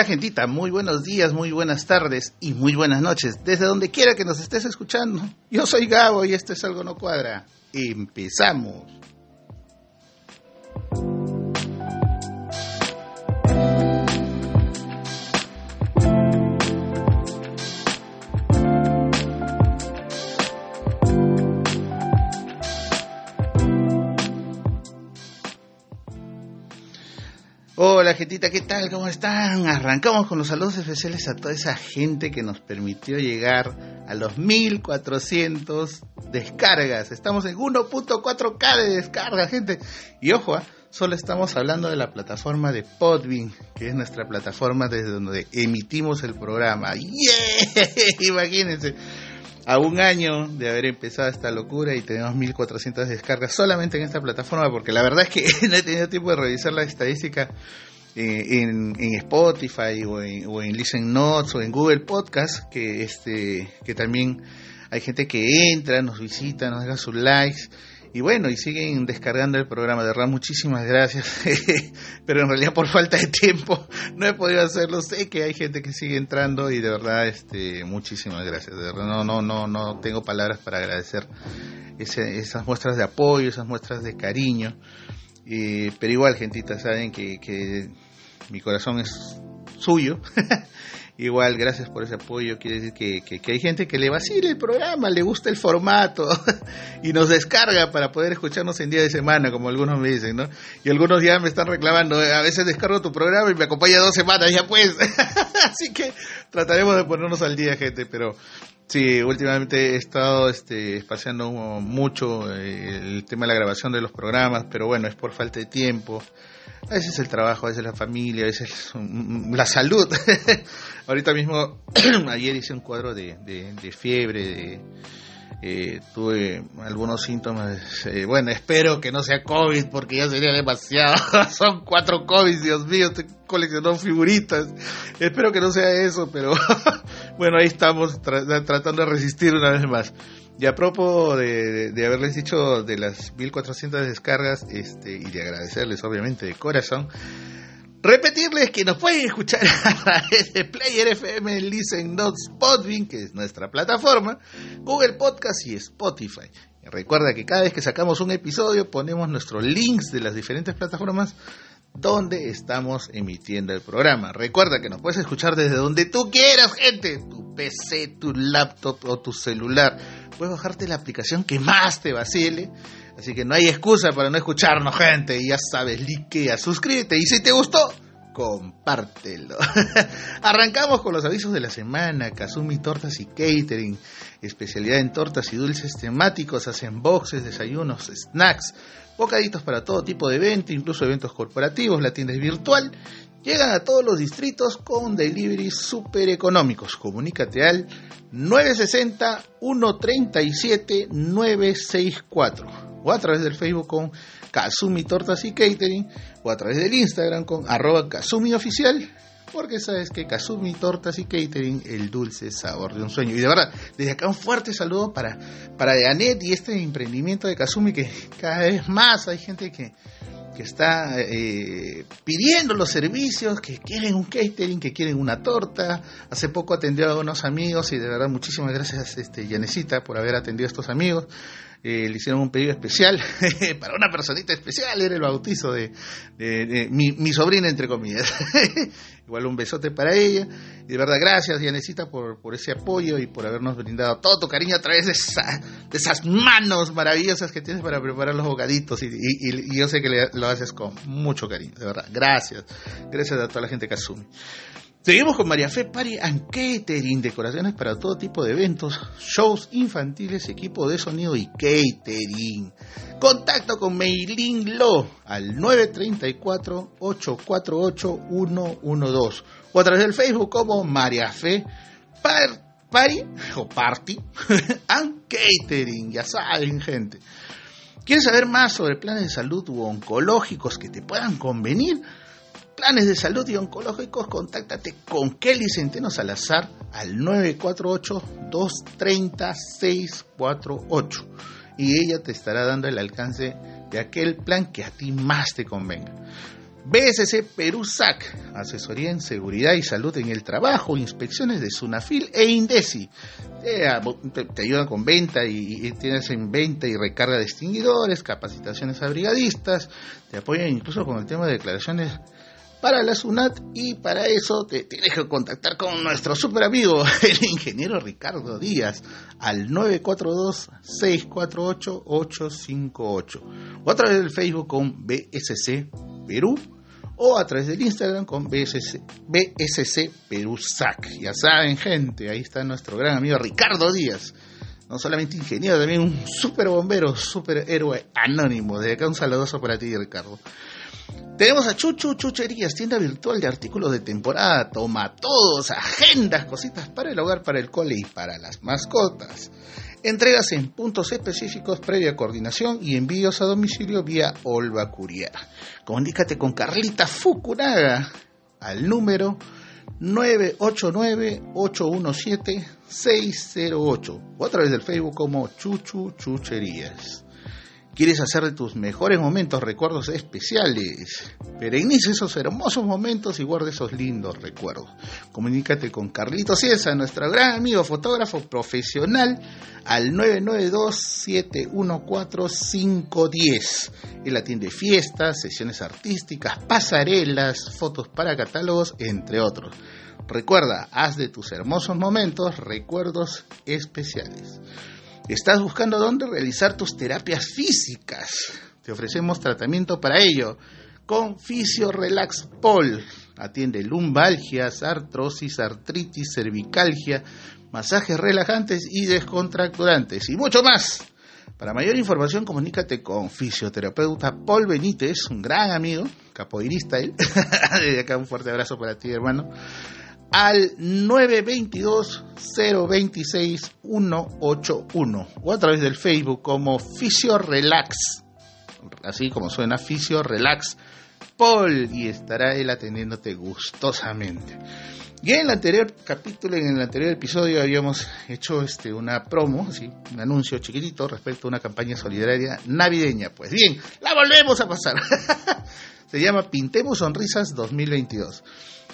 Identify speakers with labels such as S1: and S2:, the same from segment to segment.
S1: Hola gentita, muy buenos días, muy buenas tardes y muy buenas noches, desde donde quiera que nos estés escuchando. Yo soy Gabo y esto es Algo No Cuadra. Empezamos. Gentita, ¿qué tal? ¿Cómo están? Arrancamos con los saludos especiales a toda esa gente que nos permitió llegar a los 1400 descargas. Estamos en 1.4K de descargas, gente. Y ojo, ¿ah? solo estamos hablando de la plataforma de Podbean, que es nuestra plataforma desde donde emitimos el programa. ¡Yeah! Imagínense a un año de haber empezado esta locura y tenemos 1400 descargas solamente en esta plataforma, porque la verdad es que no he tenido tiempo de revisar la estadística eh, en, Spotify o en, en, Listen Notes o en Google Podcast, que, este, que también hay gente que entra, nos visita, nos deja sus likes y bueno, y siguen descargando el programa. De verdad, muchísimas gracias. Pero en realidad por falta de tiempo no he podido hacerlo. Sé que hay gente que sigue entrando y de verdad, este, muchísimas gracias. De verdad, no, no, no, no tengo palabras para agradecer esas muestras de apoyo, esas muestras de cariño. Pero igual, gentita, saben que, que mi corazón es suyo Igual, gracias por ese apoyo. Quiere decir que, que, hay gente que le vacila el programa, le gusta el formato y nos descarga para poder escucharnos en día de semana, como algunos me dicen, ¿no? Y algunos ya me están reclamando, a veces descargo tu programa y me acompaña dos semanas, ya pues. Así que trataremos de ponernos al día, gente, pero Sí, últimamente he estado este, espaciando mucho eh, el tema de la grabación de los programas, pero bueno, es por falta de tiempo. A veces el trabajo, a veces la familia, a veces la salud. Ahorita mismo, ayer hice un cuadro de, de, fiebre, de, eh, tuve algunos síntomas. Eh, bueno, espero que no sea COVID porque ya sería demasiado. Son cuatro COVID, Dios mío, estoy coleccionando figuritas. Espero que no sea eso, pero bueno, ahí estamos tratando de resistir una vez más. Y a propósito de, haberles dicho de las 1400 descargas este, y de agradecerles obviamente de corazón, repetirles que nos pueden escuchar a través de Player FM, Listen Notes, Podbean, que es nuestra plataforma, Google Podcast y Spotify. recuerda que cada vez que sacamos un episodio ponemos nuestros links de las diferentes plataformas donde estamos emitiendo el programa. Recuerda que nos puedes escuchar desde donde tú quieras, gente. Tu PC, tu laptop o tu celular. Puedes bajarte la aplicación que más te vacile. Así que no hay excusa para no escucharnos, gente. Ya sabes, likea, suscríbete. Y si te gustó, compártelo. Arrancamos con los avisos de la semana. Kazumi Tortas y Catering. Especialidad en tortas y dulces temáticos. Hacen boxes, desayunos, snacks bocaditos para todo tipo de evento, incluso eventos corporativos, la tienda es virtual, llegan a todos los distritos con delivery súper económicos. Comunícate al 960-137-964 o a través del Facebook con Kazumi Tortas y Catering o a través del Instagram con arroba Kazumi Oficial porque sabes que Kazumi Tortas y Catering, el dulce sabor de un sueño. Y de verdad, desde acá un fuerte saludo para, para Janet y este emprendimiento de Kazumi que cada vez más hay gente que, que está eh, pidiendo los servicios, que quieren un catering, que quieren una torta. Hace poco atendió a unos amigos y de verdad muchísimas gracias, este, Yanecita, por haber atendido a estos amigos. Eh, le hicieron un pedido especial para una personita especial, era el bautizo de, mi, mi, sobrina, entre comillas. Igual un besote para ella. Y de verdad, gracias, Yanecita, por, por ese apoyo y por habernos brindado todo tu cariño a través de, de esas manos maravillosas que tienes para preparar los bocaditos. Y, y, yo sé que lo haces con mucho cariño, de verdad. Gracias. Gracias a toda la gente que asume. Seguimos con María Fe Party and Catering, decoraciones para todo tipo de eventos, shows infantiles, equipo de sonido y catering. Contacto con Meilin Lo al 934-848-112 o a través del Facebook como María Fe Party o Party and Catering, ya saben gente. ¿Quieres saber más sobre planes de salud u oncológicos que te puedan convenir? Planes de salud y oncológicos, contáctate con Kelly Centeno Salazar al 948-230-648 y ella te estará dando el alcance de aquel plan que a ti más te convenga. BSC Perú SAC, asesoría en seguridad y salud en el trabajo, inspecciones de Sunafil e Indesi. Te, te ayudan con venta y, tienes en venta y recarga de extinguidores, capacitaciones a brigadistas, te apoyan incluso con el tema de declaraciones para la SUNAT y para eso te tienes que contactar con nuestro super amigo, el ingeniero Ricardo Díaz, al 942-648-858 o a través del Facebook con BSC Perú o a través del Instagram con BSC, BSC Perú SAC. Ya saben, gente, ahí está nuestro gran amigo Ricardo Díaz. No solamente ingeniero, también un super bombero, super héroe anónimo. De acá un saludoso para ti, Ricardo. Tenemos a Chuchu Chucherías, tienda virtual de artículos de temporada, toma todos, agendas, cositas para el hogar, para el cole y para las mascotas. Entregas en puntos específicos previa coordinación y envíos a domicilio vía Olva Courier. Comunícate con Carlita Fukunaga al número 989-817-608 o a través del Facebook como Chuchu Chucherías. ¿Quieres hacer de tus mejores momentos recuerdos especiales? Perenice esos hermosos momentos y guarda esos lindos recuerdos. Comunícate con Carlito Ciesa, nuestro gran amigo fotógrafo profesional, al 992-714-510. Él atiende fiestas, sesiones artísticas, pasarelas, fotos para catálogos, entre otros. Recuerda, haz de tus hermosos momentos recuerdos especiales. ¿Estás buscando dónde realizar tus terapias físicas? Te ofrecemos tratamiento para ello con Fisio Relax Pol. Atiende lumbalgias, artrosis, artritis, cervicalgia, masajes relajantes y descontracturantes y mucho más. Para mayor información, comunícate con fisioterapeuta Paul Benítez, un gran amigo, capoeirista él. Desde acá un fuerte abrazo para ti, hermano al 922-026-181 o a través del Facebook como Fisio Relax, así como suena Fisio Relax Paul y estará él atendiéndote gustosamente. Y en el anterior capítulo, en el anterior episodio habíamos hecho este una promo, así, un anuncio chiquitito respecto a una campaña solidaria navideña. Pues bien, la volvemos a pasar. Se llama Pintemos Sonrisas 2022.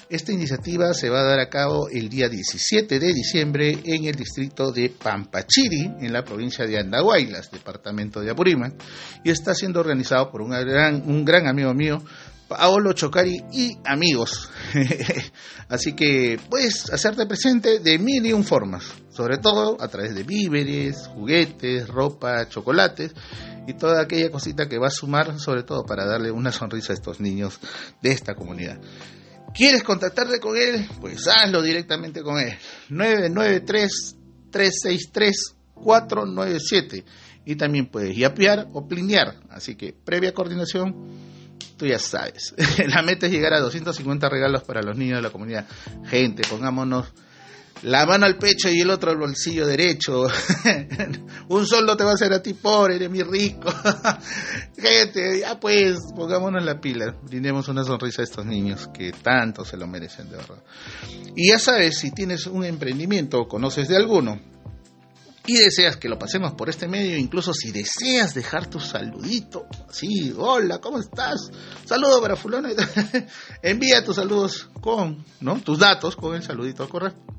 S1: Esta iniciativa se va a dar a cabo el día 17 de diciembre en el distrito de Pampachiri, en la provincia de Andahuaylas, departamento de Apurímac, y está siendo organizado por un gran, un gran amigo mío, Paolo Chocari y amigos. Así que puedes hacerte presente de mil y un formas, sobre todo a través de víveres, juguetes, ropa, chocolates y toda aquella cosita que va a sumar, sobre todo para darle una sonrisa a estos niños de esta comunidad. ¿Quieres contactarte con él? Pues hazlo directamente con él. 993-363-497. Y también puedes yapear o plinear. Así que previa coordinación, tú ya sabes. La meta es llegar a 250 regalos para los niños de la comunidad. Gente, pongámonos la mano al pecho y el otro al bolsillo derecho. Un solo te va a hacer a ti pobre, eres mi rico. Gente, ya pues, pongámonos la pila, brindemos una sonrisa a estos niños que tanto se lo merecen, de verdad. Y ya sabes, si tienes un emprendimiento o conoces de alguno, y deseas que lo pasemos por este medio, incluso si deseas dejar tu saludito, sí, hola, ¿cómo estás? Saludo para fulano, envía tus saludos con, ¿no? Tus datos con el saludito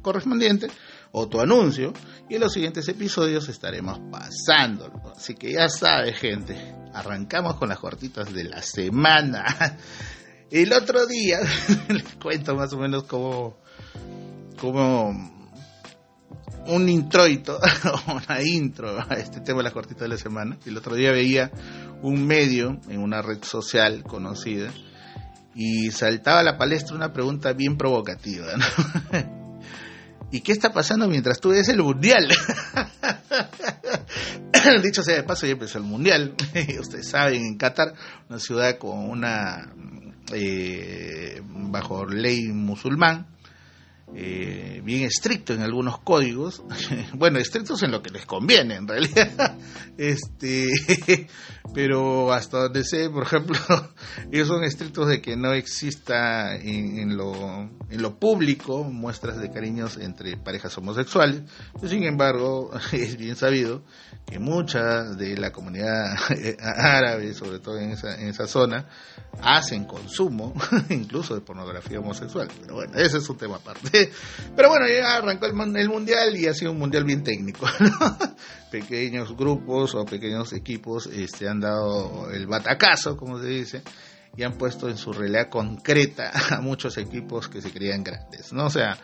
S1: correspondiente o tu anuncio y en los siguientes episodios estaremos pasándolo. Así que ya sabes, gente, arrancamos con las cortitas de la semana. El otro día les cuento más o menos cómo cómo un introito, una intro a este tema de la cortita de la semana. El otro día veía un medio en una red social conocida y saltaba a la palestra una pregunta bien provocativa. ¿Y qué está pasando mientras tú ves el mundial? Dicho sea de paso, ya empezó el mundial. Ustedes saben, en Qatar, una ciudad con una eh, bajo ley musulmán, eh, bien estricto en algunos códigos, bueno, estrictos en lo que les conviene en realidad, este, pero hasta donde sé, por ejemplo, ellos son estrictos de que no exista en, lo, lo público muestras de cariños entre parejas homosexuales, sin embargo, es bien sabido que mucha de la comunidad árabe, sobre todo en esa, en esa zona, hacen consumo incluso de pornografía homosexual, pero bueno, ese es un tema aparte. Pero bueno, ya arrancó el, mundial y ha sido un mundial bien técnico. Pequeños grupos o pequeños equipos este, han dado el batacazo, como se dice, y han puesto en su realidad concreta a muchos equipos que se creían grandes, ¿no? O sea,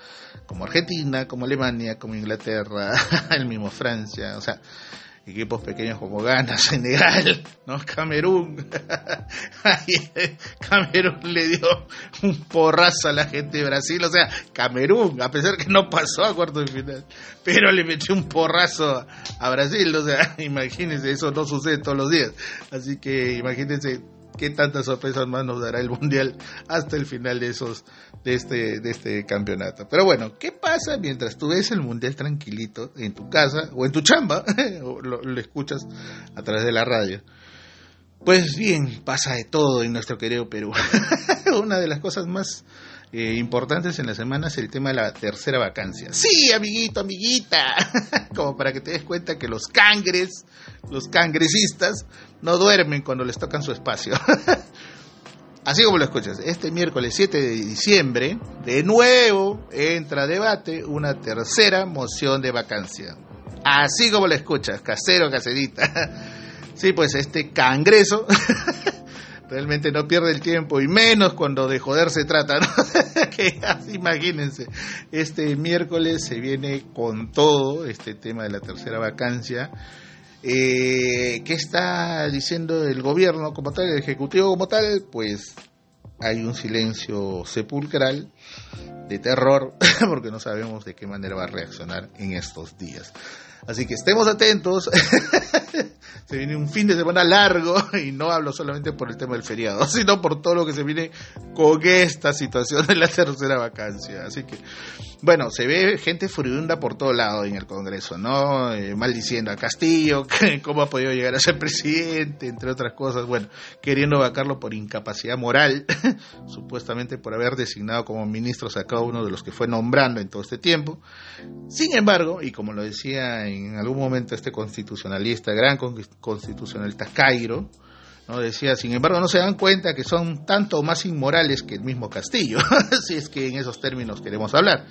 S1: como Argentina, como Alemania, como Inglaterra, el mismo Francia, o sea, equipos pequeños como Ghana, Senegal, ¿no? Camerún. Camerún le dio un porrazo a la gente de Brasil, o sea, Camerún, a pesar que no pasó a cuarto de final, pero le metió un porrazo a Brasil, o sea, imagínense, eso no sucede todos los días. Así que imagínense qué tantas sorpresas más nos dará el mundial hasta el final de esos de este de este campeonato. Pero bueno, ¿qué pasa mientras tú ves el mundial tranquilito en tu casa o en tu chamba o lo, escuchas a través de la radio? Pues bien, pasa de todo en nuestro querido Perú. Una de las cosas más eh, importantes en la semana es el tema de la tercera vacancia. Sí, amiguito, amiguita, como para que te des cuenta que los cangres, los cangresistas, no duermen cuando les tocan su espacio. Así como lo escuchas, este miércoles 7 de diciembre, de nuevo entra a debate una tercera moción de vacancia. Así como lo escuchas, casero, caserita. Sí, pues este cangreso realmente no pierde el tiempo y menos cuando de joder se trata, ¿no? que imagínense, este miércoles se viene con todo este tema de la tercera vacancia. Eh, ¿Qué está diciendo el gobierno como tal, el ejecutivo como tal? Pues hay un silencio sepulcral de terror porque no sabemos de qué manera va a reaccionar en estos días. Así que estemos atentos. se viene un fin de semana largo y no hablo solamente por el tema del feriado, sino por todo lo que se viene con esta situación de la tercera vacancia. Así que, bueno, se ve gente furibunda por todo lado en el Congreso, ¿no? Eh, maldiciendo a Castillo, cómo ha podido llegar a ser presidente, entre otras cosas, bueno, queriendo vacarlo por incapacidad moral, supuestamente por haber designado como ministros a cada uno de los que fue nombrando en todo este tiempo. Sin embargo, y como lo decía en algún momento este constitucionalista, gran constitucionalista Cairo, ¿no? decía, sin embargo, no se dan cuenta que son tanto más inmorales que el mismo Castillo, si es que en esos términos queremos hablar.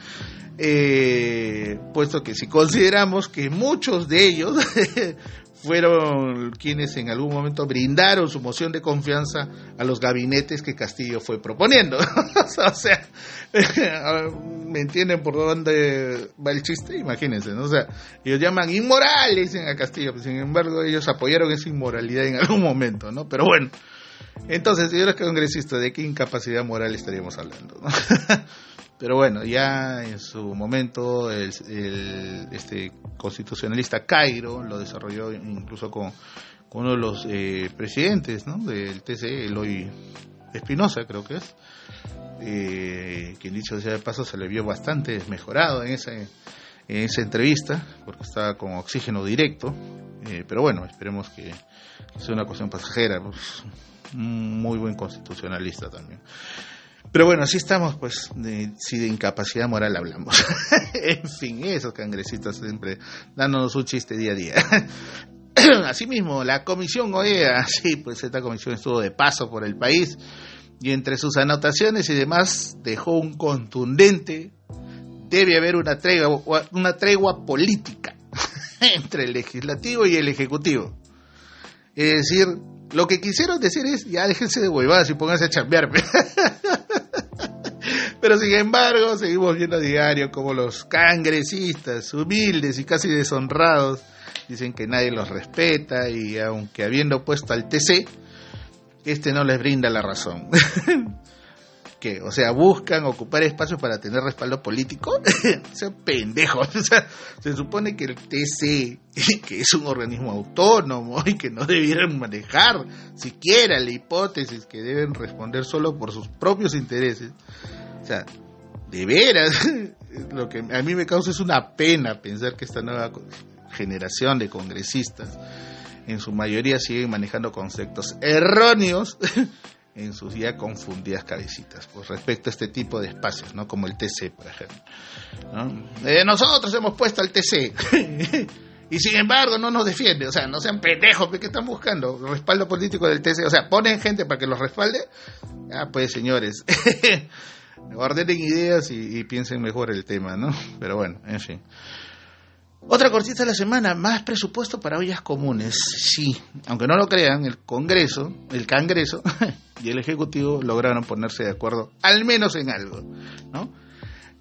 S1: Eh, puesto que si consideramos que muchos de ellos fueron quienes en algún momento brindaron su moción de confianza a los gabinetes que Castillo fue proponiendo. o sea, ¿me entienden por dónde va el chiste? Imagínense, ¿no? O sea, ellos llaman inmorales a Castillo, sin embargo ellos apoyaron esa inmoralidad en algún momento, ¿no? Pero bueno, entonces, señores congresistas, ¿de qué incapacidad moral estaríamos hablando? ¿no? Pero bueno, ya en su momento el, este constitucionalista Cairo lo desarrolló incluso con, uno de los eh, presidentes ¿no? del TCE, Eloy Espinosa creo que es, eh, quien dicho sea de paso se le vio bastante mejorado en esa, en esa entrevista, porque estaba con oxígeno directo, eh, pero bueno, esperemos que, sea una cuestión pasajera, pues, muy buen constitucionalista también. Pero bueno, así estamos, pues, si de incapacidad moral hablamos. en fin, esos cangrecistas siempre dándonos un chiste día a día. Asimismo, la comisión OEA, sí, pues esta comisión estuvo de paso por el país y entre sus anotaciones y demás dejó un contundente, debe haber una tregua, una tregua política entre el legislativo y el ejecutivo. Es decir, lo que quisieron decir es, ya déjense de huevadas y pónganse a chambear. Pero sin embargo, seguimos viendo a diario como los cangresistas, humildes y casi deshonrados, dicen que nadie los respeta y aunque habiendo puesto al TC, este no les brinda la razón. que, o sea, buscan ocupar espacios para tener respaldo político, pendejos. O sea, se supone que el TC, que es un organismo autónomo y que no debieran manejar siquiera la hipótesis que deben responder solo por sus propios intereses, o sea, de veras, lo que a mí me causa es una pena pensar que esta nueva generación de congresistas, en su mayoría siguen manejando conceptos erróneos en sus ya confundidas cabecitas, pues respecto a este tipo de espacios, ¿no? Como el TC, por ejemplo. Eh, nosotros hemos puesto al TC. y sin embargo no nos defiende, o sea, no sean pendejos, ¿qué están buscando? Respaldo político del TC, o sea, ponen gente para que los respalde. Ah, pues señores, ordenen ideas y, piensen mejor el tema, ¿no? Pero bueno, en fin. Otra cortita de la semana, más presupuesto para ollas comunes. Sí, aunque no lo crean, el Congreso, el Congreso y el Ejecutivo lograron ponerse de acuerdo, al menos en algo, ¿no?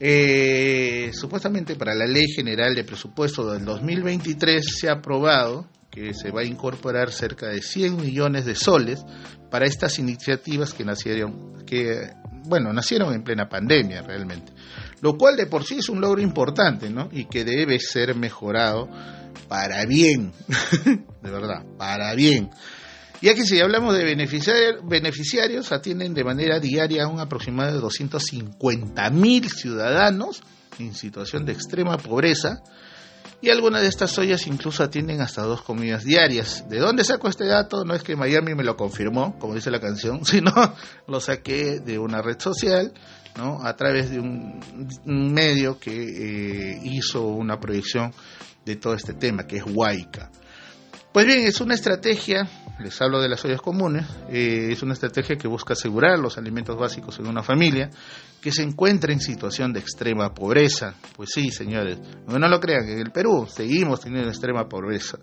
S1: Eh, supuestamente para la Ley General de Presupuesto del 2023 se ha aprobado que se va a incorporar cerca de 100 millones de soles para estas iniciativas que nacieron, que bueno, nacieron en plena pandemia realmente, lo cual de por sí es un logro importante, ¿no? Y que debe ser mejorado para bien, de verdad, para bien. Ya que si hablamos de beneficiarios, atienden de manera diaria a un aproximado de 250 mil ciudadanos en situación de extrema pobreza, y algunas de estas ollas incluso atienden hasta dos comidas diarias. ¿De dónde saco este dato? No es que Miami me lo confirmó, como dice la canción, sino lo saqué de una red social, ¿no? A través de un, medio que eh, hizo una proyección de todo este tema, que es Huayca. Pues bien, es una estrategia, les hablo de las ollas comunes, eh, es una estrategia que busca asegurar los alimentos básicos en una familia que se encuentra en situación de extrema pobreza. Pues sí, señores, no, lo crean, en el Perú seguimos teniendo extrema pobreza.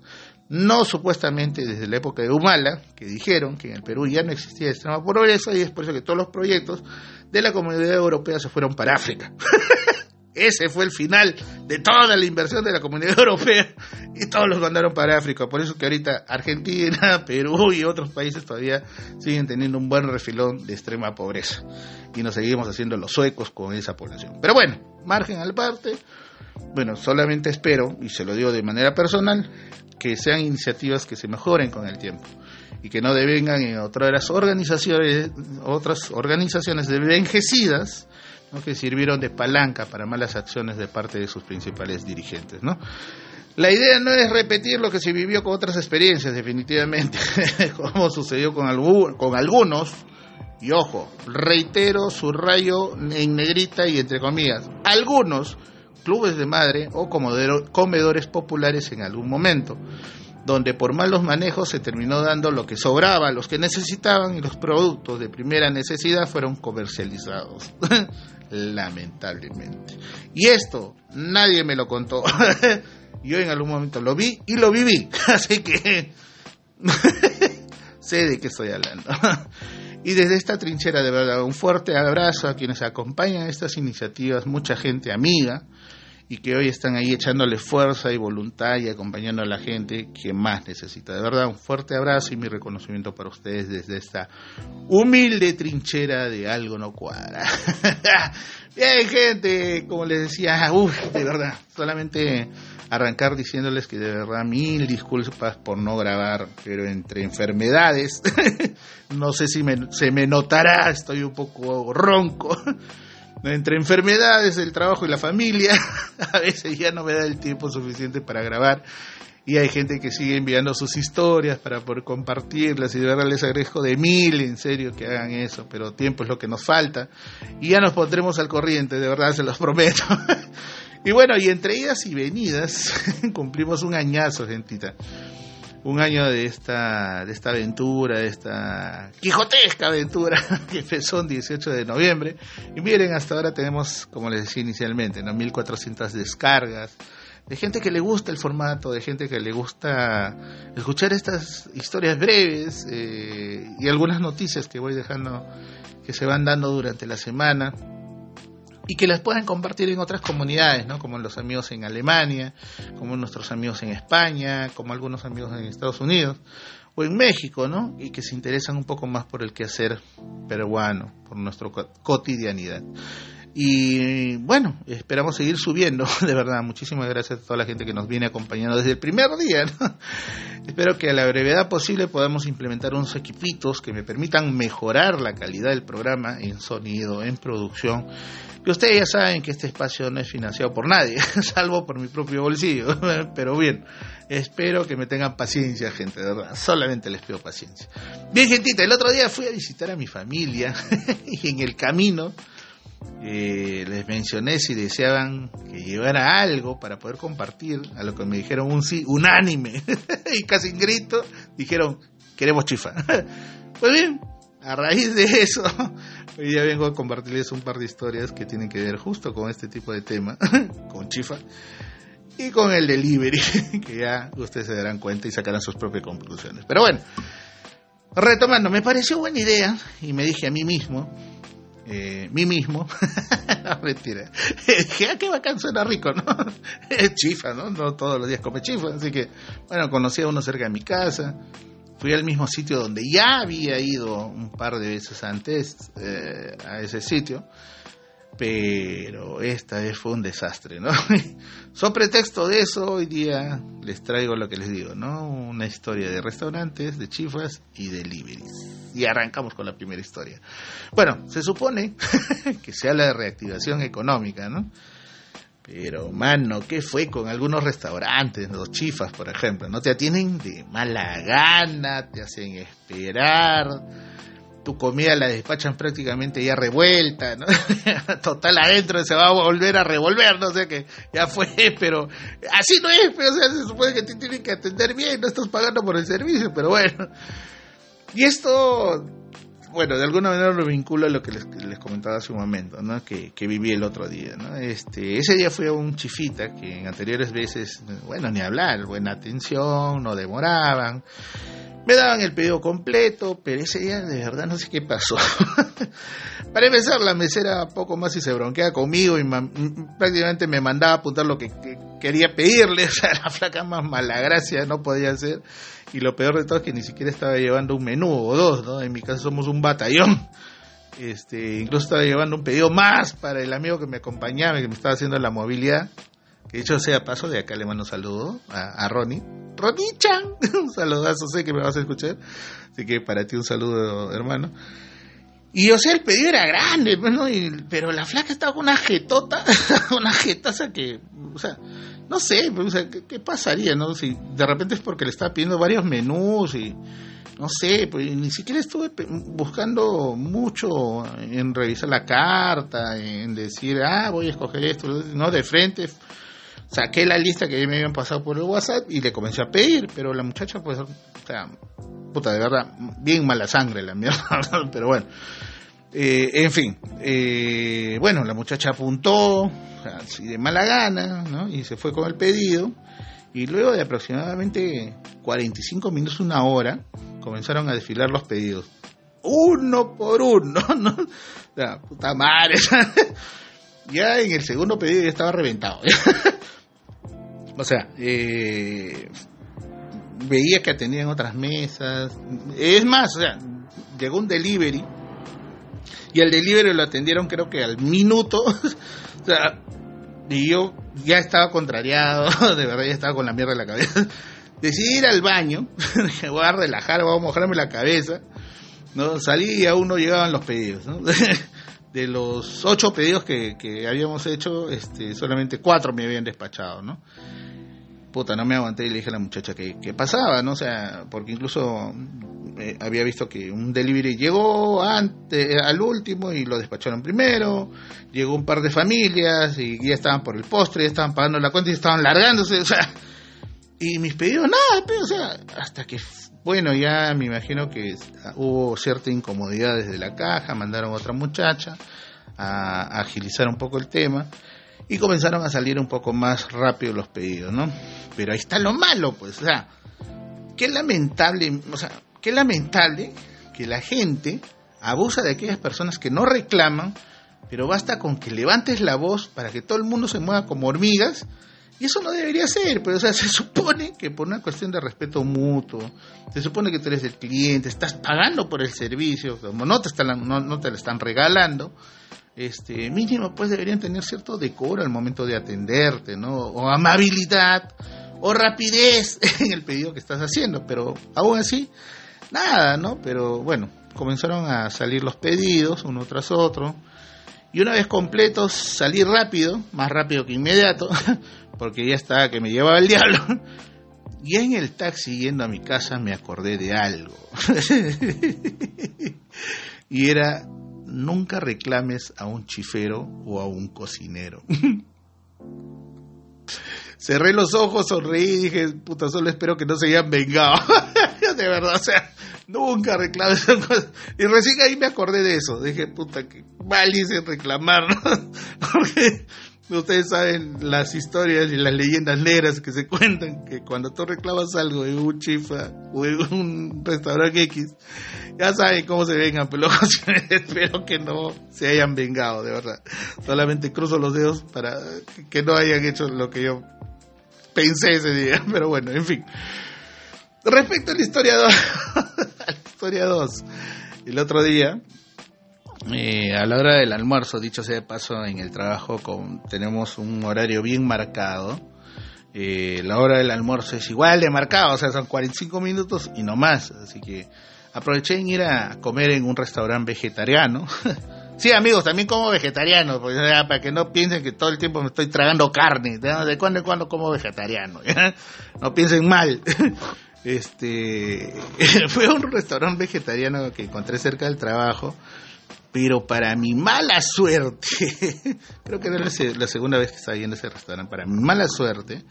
S1: No supuestamente desde la época de Humala, que dijeron que en el Perú ya no existía extrema pobreza y es por eso que todos los proyectos de la comunidad europea se fueron para África. Ese fue el final de toda la inversión de la comunidad europea y todos los mandaron para África. Por eso que ahorita Argentina, Perú y otros países todavía siguen teniendo un buen refilón de extrema pobreza. Y nos seguimos haciendo los suecos con esa población. Pero bueno, margen al parte. Bueno, solamente espero, y se lo digo de manera personal, que sean iniciativas que se mejoren con el tiempo y que no devengan en otras organizaciones, otras organizaciones de que sirvieron de palanca para malas acciones de parte de sus principales dirigentes. ¿no? La idea no es repetir lo que se vivió con otras experiencias, definitivamente, como sucedió con, con algunos, y ojo, reitero, subrayo en negrita y entre comillas, algunos clubes de madre o comedores populares en algún momento donde por malos manejos se terminó dando lo que sobraba a los que necesitaban y los productos de primera necesidad fueron comercializados. Lamentablemente. Y esto nadie me lo contó. Yo en algún momento lo vi y lo viví. Así que sé de qué estoy hablando. Y desde esta trinchera, de verdad, un fuerte abrazo a quienes acompañan estas iniciativas, mucha gente amiga, y que hoy están ahí echándole fuerza y voluntad y acompañando a la gente que más necesita. De verdad, un fuerte abrazo y mi reconocimiento para ustedes desde esta humilde trinchera de algo no cuadra. Bien, gente, como les decía, uff, de verdad, solamente arrancar diciéndoles que de verdad mil disculpas por no grabar, pero entre enfermedades, no sé si se me notará, estoy un poco ronco entre enfermedades, el trabajo y la familia, a veces ya no me da el tiempo suficiente para grabar. Y hay gente que sigue enviando sus historias para poder compartirlas y de verdad les agradezco de mil, en serio, que hagan eso, pero tiempo es lo que nos falta. Y ya nos pondremos al corriente, de verdad, se los prometo. y bueno, y entre idas y venidas, cumplimos un añazo, gentita un año de esta, de esta aventura, de esta quijotesca aventura que empezó el 18 de noviembre. Y miren, hasta ahora tenemos, como les decía inicialmente, ¿no? 1400 descargas, de gente que le gusta el formato, de gente que le gusta escuchar estas historias breves eh, y algunas noticias que voy dejando que se van dando durante la semana y que las puedan compartir en otras comunidades, ¿no? Como los amigos en Alemania, como nuestros amigos en España, como algunos amigos en Estados Unidos o en México, ¿no? Y que se interesan un poco más por el quehacer peruano, por nuestra cotidianidad. Y bueno, esperamos seguir subiendo, de verdad. Muchísimas gracias a toda la gente que nos viene acompañando desde el primer día. Espero que a la brevedad posible podamos implementar unos equipitos que me permitan mejorar la calidad del programa en sonido, en producción. Y ustedes ya saben que este espacio no es financiado por nadie, salvo por mi propio bolsillo. Pero bien, espero que me tengan paciencia, gente, de verdad. Solamente les pido paciencia. Bien, gentita, el otro día fui a visitar a mi familia y en el camino eh, les mencioné si deseaban que llevara algo para poder compartir, a lo que me dijeron un sí unánime y casi en grito, dijeron, queremos chifa. pues bien, a raíz de eso, hoy ya vengo a compartirles un par de historias que tienen que ver justo con este tipo de tema, con chifa, y con el delivery, que ya ustedes se darán cuenta y sacarán sus propias conclusiones. Pero bueno, retomando, me pareció buena idea y me dije a mí mismo, eh, mismo. no, mentira. Dije, ah, qué bacán, suena rico, ¿no? es chifa, ¿no? No todos los días come chifa. Así que, bueno, conocí a uno cerca de mi casa. Fui al mismo sitio donde ya había ido un par de veces antes eh, a ese sitio pero esta vez fue un desastre, ¿no? Son pretexto de eso, hoy día les traigo lo que les digo, ¿no? Una historia de restaurantes, de chifas y de deliveries. Y arrancamos con la primera historia. Bueno, se supone que se habla de reactivación económica, ¿no? Pero, mano, ¿qué fue con algunos restaurantes, los chifas, por ejemplo? No te atienden de mala gana, te hacen esperar tu comida la despachan prácticamente ya revuelta, ¿no? Total adentro se va a volver a revolver, no sé qué, ya fue, pero así no es, pero, o sea, se supone que te tienen que atender bien, no estás pagando por el servicio, pero bueno. Y esto, bueno, de alguna manera lo vinculo a lo que les, comentaba hace un momento, ¿no? Que, que, viví el otro día, ¿no? Este, ese día fui a un chifita que en anteriores veces, bueno, ni hablar, buena atención, no demoraban me daban el pedido completo, pero ese día de verdad no sé qué pasó. Para empezar, la mesera poco más y se bronquea conmigo y prácticamente me mandaba a apuntar lo que, quería pedirle. O sea, la flaca más mala gracia no podía ser. Y lo peor de todo es que ni siquiera estaba llevando un menú o dos, ¿no? En mi caso somos un batallón. Este, incluso estaba llevando un pedido más para el amigo que me acompañaba, que me estaba haciendo la movilidad. Que dicho sea paso, de acá le mando un saludo a, Ronnie Chan, un saludazo, sé que me vas a escuchar. Así que para ti un saludo, hermano. Y o sea, el pedido era grande, pues, pero la flaca estaba con una jetota, una jetaza que, o sea, no sé, pues, sea, ¿qué, pasaría, no? Si de repente es porque le estaba pidiendo varios menús y, no sé, pues ni siquiera estuve buscando mucho en revisar la carta, en decir, ah, voy a escoger esto, no, de frente saqué la lista que me habían pasado por el WhatsApp y le comencé a pedir, pero la muchacha, pues, o sea, puta, de verdad, bien mala sangre la mierda, pero bueno. Eh, en fin, eh, bueno, la muchacha apuntó, así de mala gana, ¿no? Y se fue con el pedido. Y luego de aproximadamente 45 minutos, una hora, comenzaron a desfilar los pedidos. Uno por uno, ¿no? Sea, puta madre. ya en el segundo pedido ya estaba reventado. O sea, eh, veía que atendían otras mesas. Es más, o sea, llegó un delivery y el delivery lo atendieron creo que al minuto. o sea, y yo ya estaba contrariado, de verdad ya estaba con la mierda en la cabeza. Decidí ir al baño, voy a relajar, voy a mojarme la cabeza. ¿no? Salí y aún no llegaban los pedidos. ¿no? de los ocho pedidos que, que habíamos hecho, este, solamente cuatro me habían despachado, ¿no? Puta, no me aguanté y le dije a la muchacha que, pasaba, ¿no? O sea, porque incluso eh, había visto que un delivery llegó antes, al último y lo despacharon primero, llegó un par de familias y ya estaban por el postre, ya estaban pagando la cuenta y estaban largándose, o sea, y mis pedidos, nada, pero, o sea, hasta que, bueno, ya me imagino que hubo cierta incomodidad desde la caja, mandaron a otra muchacha a agilizar un poco el tema y comenzaron a salir un poco más rápido los pedidos, ¿no? Pero ahí está lo malo, pues, o sea, qué lamentable, o sea, qué lamentable que la gente abusa de aquellas personas que no reclaman, pero basta con que levantes la voz para que todo el mundo se mueva como hormigas Y eso no debería ser, pero o sea, se supone que por una cuestión de respeto mutuo, se supone que tú eres el cliente, estás pagando por el servicio, como no te están, no, no te lo están regalando, este, mínimo pues deberían tener cierto decoro al momento de atenderte, ¿no? O amabilidad, o rapidez en el pedido que estás haciendo, pero aún así, nada, ¿no? Pero bueno, comenzaron a salir los pedidos uno tras otro, y una vez completos salí rápido, más rápido que inmediato, porque ya estaba que me llevaba el diablo. Y en el taxi yendo a mi casa me acordé de algo. y era, nunca reclames a un chifero o a un cocinero. Cerré los ojos, sonreí y dije, puta, solo espero que no se hayan vengado. de verdad, o sea, nunca reclames. Y recién ahí me acordé de eso. Dije, puta, que mal hice reclamar. Porque ustedes saben las historias y las leyendas negras que se cuentan, que cuando tú reclamas algo en un chifa o en un restaurante X, ya saben cómo se vengan, pero espero que no se hayan vengado, de verdad. Solamente cruzo los dedos para que no hayan hecho lo que yo pensé ese día, pero bueno, en fin. Respecto a la historia 2, a la historia 2, el otro día eh, a la hora del almuerzo, dicho sea de paso, en el trabajo con, tenemos un horario bien marcado. Eh, la hora del almuerzo es igual de marcado, o sea, son 45 minutos y no más. Así que aproveché en ir a comer en un restaurante vegetariano. sí, amigos, también como vegetariano, pues, para que no piensen que todo el tiempo me estoy tragando carne. De cuando en cuando como vegetariano. No piensen mal. este fue un restaurante vegetariano que encontré cerca del trabajo pero para mi mala suerte, creo que era la, segunda vez que estaba yendo a ese restaurante, para mi mala suerte,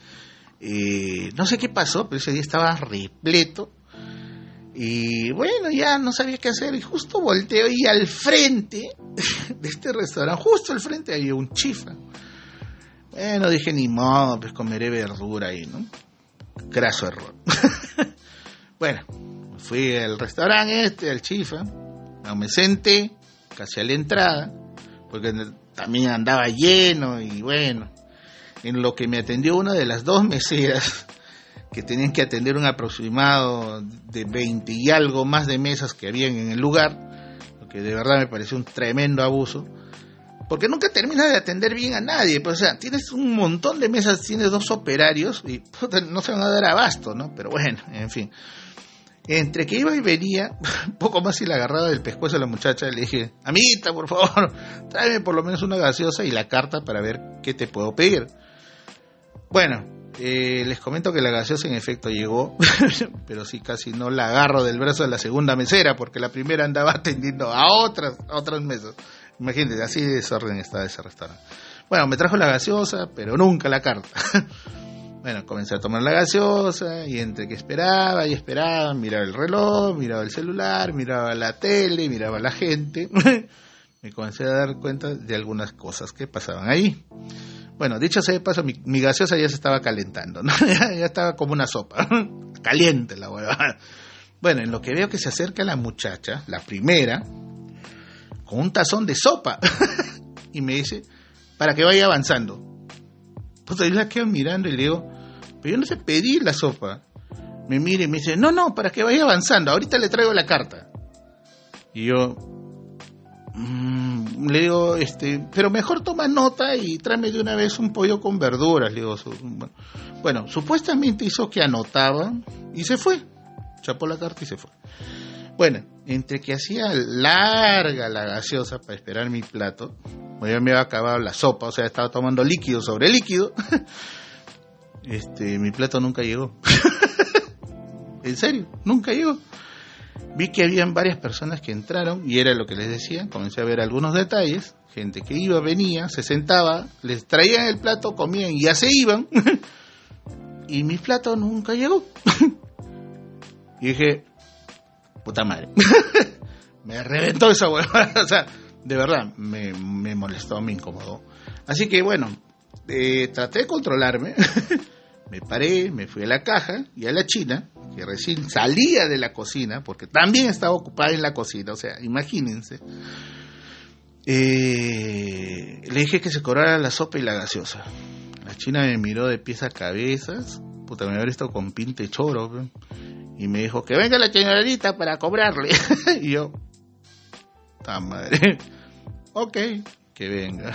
S1: eh, no sé qué pasó, pero ese día estaba repleto. Y bueno, ya no sabía qué hacer. Y justo volteo y al frente de este restaurante, justo al frente había un chifa. Bueno, dije ni modo, pues comeré verdura ahí, ¿no? Graso error. bueno, fui al restaurante este, al chifa, me senté, casi a la entrada, porque también andaba lleno y bueno, en lo que me atendió una de las dos meseras que tenían que atender un aproximado de 20 y algo más de mesas que habían en el lugar, lo que de verdad me pareció un tremendo abuso, porque nunca terminas de atender bien a nadie, pues o sea, tienes un montón de mesas, tienes dos operarios y no se van a dar abasto, ¿no? Pero bueno, en fin. Entre que iba y venía, poco más y la agarraba del pescuezo a la muchacha, le dije, amiguita, por favor, tráeme por lo menos una gaseosa y la carta para ver qué te puedo pedir. Bueno, eh, les comento que la gaseosa en efecto llegó, pero sí casi no la agarro del brazo de la segunda mesera, porque la primera andaba atendiendo a otras, a otras mesas. Imagínense, así de desorden estaba ese restaurante. Bueno, me trajo la gaseosa, pero nunca la carta. Bueno, comencé a tomar la gaseosa y entre que esperaba y esperaba, miraba el reloj, miraba el celular, miraba la tele, miraba la gente, me comencé a dar cuenta de algunas cosas que pasaban ahí. Bueno, dicho sea de paso, mi, gaseosa ya se estaba calentando, ¿no? ya, estaba como una sopa, caliente la hueva. Bueno, en lo que veo que se acerca la muchacha, la primera, con un tazón de sopa, y me dice, para que vaya avanzando. Pues ahí la quedo mirando y le digo, pero yo no sé pedir la sopa. Me mira y me dice, no, no, para que vaya avanzando, ahorita le traigo la carta. Y yo mm, le digo, este, pero mejor toma nota y tráeme de una vez un pollo con verduras. Le digo, bueno, supuestamente hizo que anotaba y se fue. Chapó la carta y se fue. Bueno, entre que hacía larga la gaseosa para esperar mi plato, ya me había acabado la sopa, o sea, estaba tomando líquido sobre líquido. este, mi plato nunca llegó. en serio, nunca llegó. Vi que habían varias personas que entraron y era lo que les decía, comencé a ver algunos detalles, gente que iba, venía, se sentaba, les traían el plato, comían y ya se iban. y mi plato nunca llegó. y dije, puta madre. me reventó esa huevada, o sea, de verdad, me, me molestó, me incomodó. Así que bueno, eh, traté de controlarme. Me paré, me fui a la caja y a la china, que recién salía de la cocina, porque también estaba ocupada en la cocina, o sea, imagínense. Eh, le dije que se cobrara la sopa y la gaseosa. La china me miró de pies a cabezas, puta, me había visto con pinte choro, y me dijo que venga la señorita para cobrarle. y yo, ta madre, ok, que venga.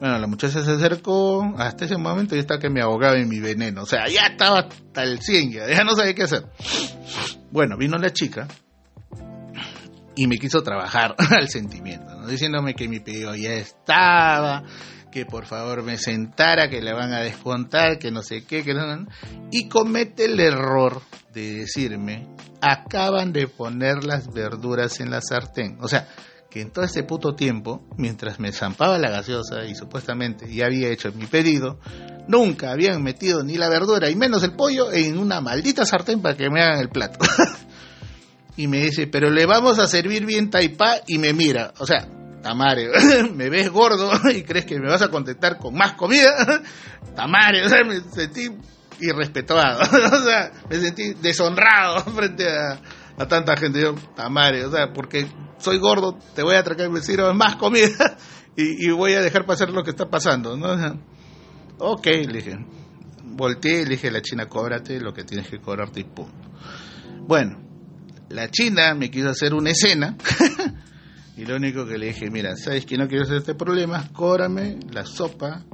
S1: Bueno, la muchacha se acercó, hasta ese momento ya está que me ahogaba en mi veneno, o sea, ya estaba hasta el 100, ya, no sabía qué hacer. Bueno, vino la chica y me quiso trabajar al sentimiento, diciéndome que mi pedido ya estaba, que por favor me sentara, que le van a descontar, que no sé qué, que no, y comete el error de decirme, acaban de poner las verduras en la sartén. O sea, que en todo este puto tiempo, mientras me zampaba la gaseosa y supuestamente ya había hecho mi pedido, nunca habían metido ni la verdura y menos el pollo en una maldita sartén para que me hagan el plato. y me dice, pero le vamos a servir bien taipá y me mira. O sea, Tamare, me ves gordo y crees que me vas a contentar con más comida. Tamare, o sea, me sentí irrespetuado, o sea, me sentí deshonrado frente a, a tanta gente. Yo, Tamare, o sea, porque soy gordo, te voy a traer y me sirvo más comida y, voy a dejar pasar lo que está pasando, ¿no? ok, le dije. Volteé y le dije a la china, cóbrate lo que tienes que cobrarte y punto. Bueno, la china me quiso hacer una escena y lo único que le dije, mira, ¿sabes que no quiero hacer este problema? Cóbrame la sopa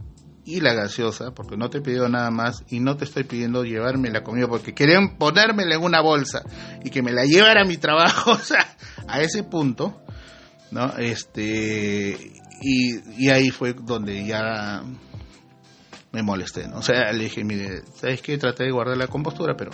S1: y la gaseosa, porque no te he pedido nada más y no te estoy pidiendo llevarme la comida, porque querían ponérmela en una bolsa y que me la llevara a mi trabajo, o sea, a ese punto, ¿no? Este, y, ahí fue donde ya me molesté, ¿no? O sea, le dije, mire, ¿sabes qué? Traté de guardar la compostura, pero,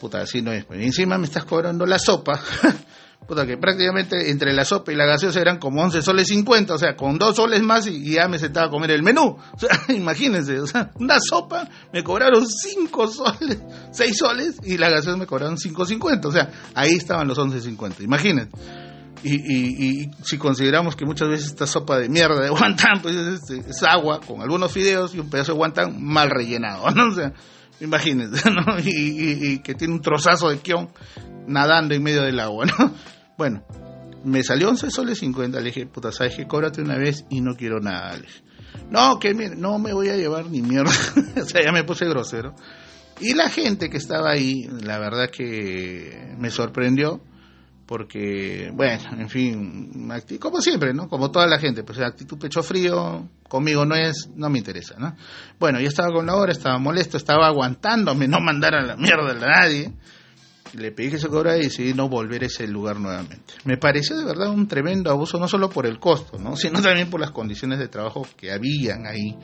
S1: puta, así no es. Y encima me estás cobrando la sopa. puta, que prácticamente entre la sopa y la gaseosa eran como 11 soles 50, o sea, con dos soles más y, ya me sentaba a comer el menú. O sea, imagínense, o sea, una sopa me cobraron 5 soles, 6 soles y la gaseosa me cobraron 5.50, o sea, ahí estaban los 11.50, imagínense. Y, y, y, si consideramos que muchas veces esta sopa de mierda de guantán pues es, agua con algunos fideos y un pedazo de guantán mal rellenado, ¿no? O sea, imagínense, ¿no? Y, que tiene un trozazo de kion nadando en medio del agua, ¿no? Bueno, me salió 11 soles 50. Le dije, puta, ¿sabes qué? Cóbrate una vez y no quiero nada. Le dije, no, que no me voy a llevar ni mierda. o sea, ya me puse grosero. Y la gente que estaba ahí, la verdad que me sorprendió. Porque, bueno, en fin, como siempre, ¿no? Como toda la gente, pues actitud pecho frío, conmigo no es, no me interesa, ¿no? Bueno, yo estaba con la hora, estaba molesto, estaba aguantándome, no mandar a la mierda a nadie le pedí que se cobrara y decidí no volver a ese lugar nuevamente. Me pareció de verdad un tremendo abuso, no solo por el costo, ¿no? sino también por las condiciones de trabajo que habían ahí.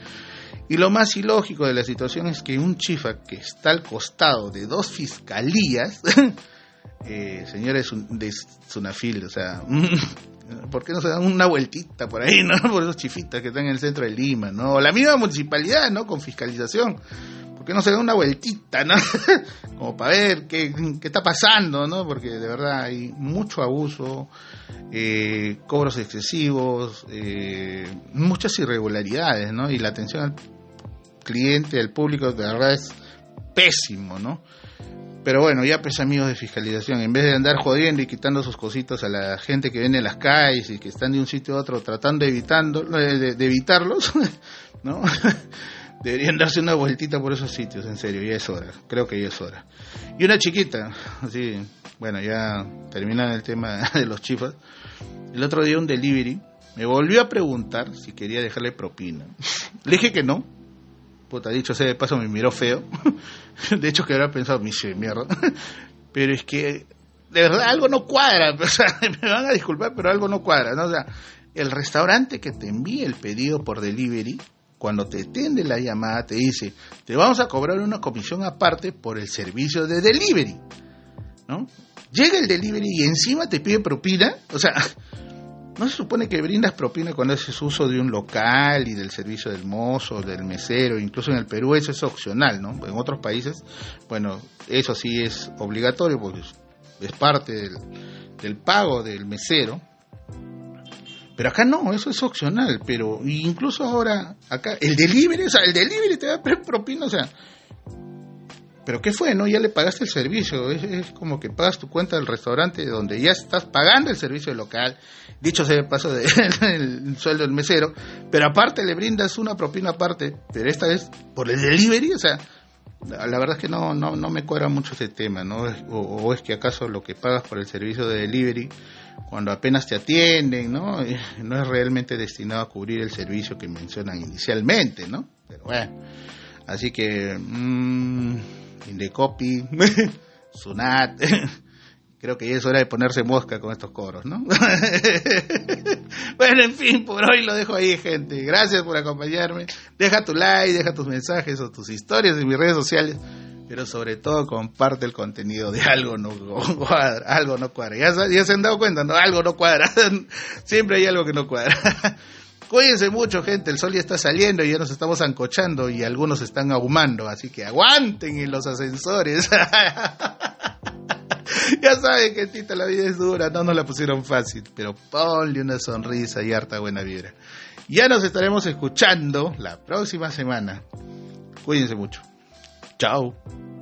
S1: Y lo más ilógico de la situación es que un chifa que está al costado de dos fiscalías, eh, señores de Sunafil, o sea, ¿por qué no se dan una vueltita por ahí, no? Por esos chifitas que están en el centro de Lima, ¿no? O la misma municipalidad, ¿no? Con fiscalización que no se da una vueltita, ¿no? Como para ver qué, está pasando, ¿no? Porque de verdad hay mucho abuso, eh, cobros excesivos, eh, muchas irregularidades, ¿no? Y la atención al cliente, al público, de verdad es pésimo, ¿no? Pero bueno, ya pues amigos de fiscalización, en vez de andar jodiendo y quitando sus cositas a la gente que viene en las calles y que están de un sitio a otro tratando de, evitando, de evitarlos, ¿no? Deberían darse una vueltita por esos sitios, en serio, ya es hora, creo que ya es hora. Y una chiquita, así, bueno, ya terminan el tema de los chifas. El otro día un delivery me volvió a preguntar si quería dejarle propina. Le dije que no. Puta, dicho sea de paso, me miró feo. De hecho, que habría pensado, me hice mierda. Pero es que, de verdad, algo no cuadra. O sea, me van a disculpar, pero algo no cuadra. ¿no? O sea, el restaurante que te envíe el pedido por delivery cuando te atiende la llamada, te dice, te vamos a cobrar una comisión aparte por el servicio de delivery. ¿No? Llega el delivery y encima te pide propina. O sea, no se supone que brindas propina cuando haces uso de un local y del servicio del mozo, del mesero, incluso en el Perú eso es opcional, ¿no? En otros países, bueno, eso sí es obligatorio porque es parte del, del pago del mesero, pero acá no, eso es opcional, pero incluso ahora, acá, el delivery, o sea, el delivery te da propina, o sea, pero ¿qué fue? no Ya le pagaste el servicio. Es, como que pagas tu cuenta del restaurante donde ya estás pagando el servicio local. Dicho sea el paso del sueldo del mesero. Pero aparte le brindas una propina aparte. Pero esta vez por el delivery. O sea, la verdad es que no, no, no me cuadra mucho ese tema. ¿no? O, es que acaso lo que pagas por el servicio de delivery cuando apenas te atienden, ¿no? No es realmente destinado a cubrir el servicio que mencionan inicialmente, ¿no? Pero bueno, así que... Mmm, Indecopy, Sunat. Creo que ya es hora de ponerse mosca con estos coros, ¿no? bueno, en fin, por hoy lo dejo ahí, gente. Gracias por acompañarme. Deja tu like, deja tus mensajes o tus historias en mis redes sociales. Pero sobre todo comparte el contenido de algo no cuadra, algo no cuadra. Ya, ya se han dado cuenta, ¿no? Algo no cuadra. Siempre hay algo que no cuadra. Cuídense mucho, gente. El sol ya está saliendo y ya nos estamos ancochando y algunos están ahumando. Así que aguanten en los ascensores. ya saben, gentita, la vida es dura. No nos la pusieron fácil. Pero ponle una sonrisa y harta buena vibra. Ya nos estaremos escuchando la próxima semana. Cuídense mucho. Chao.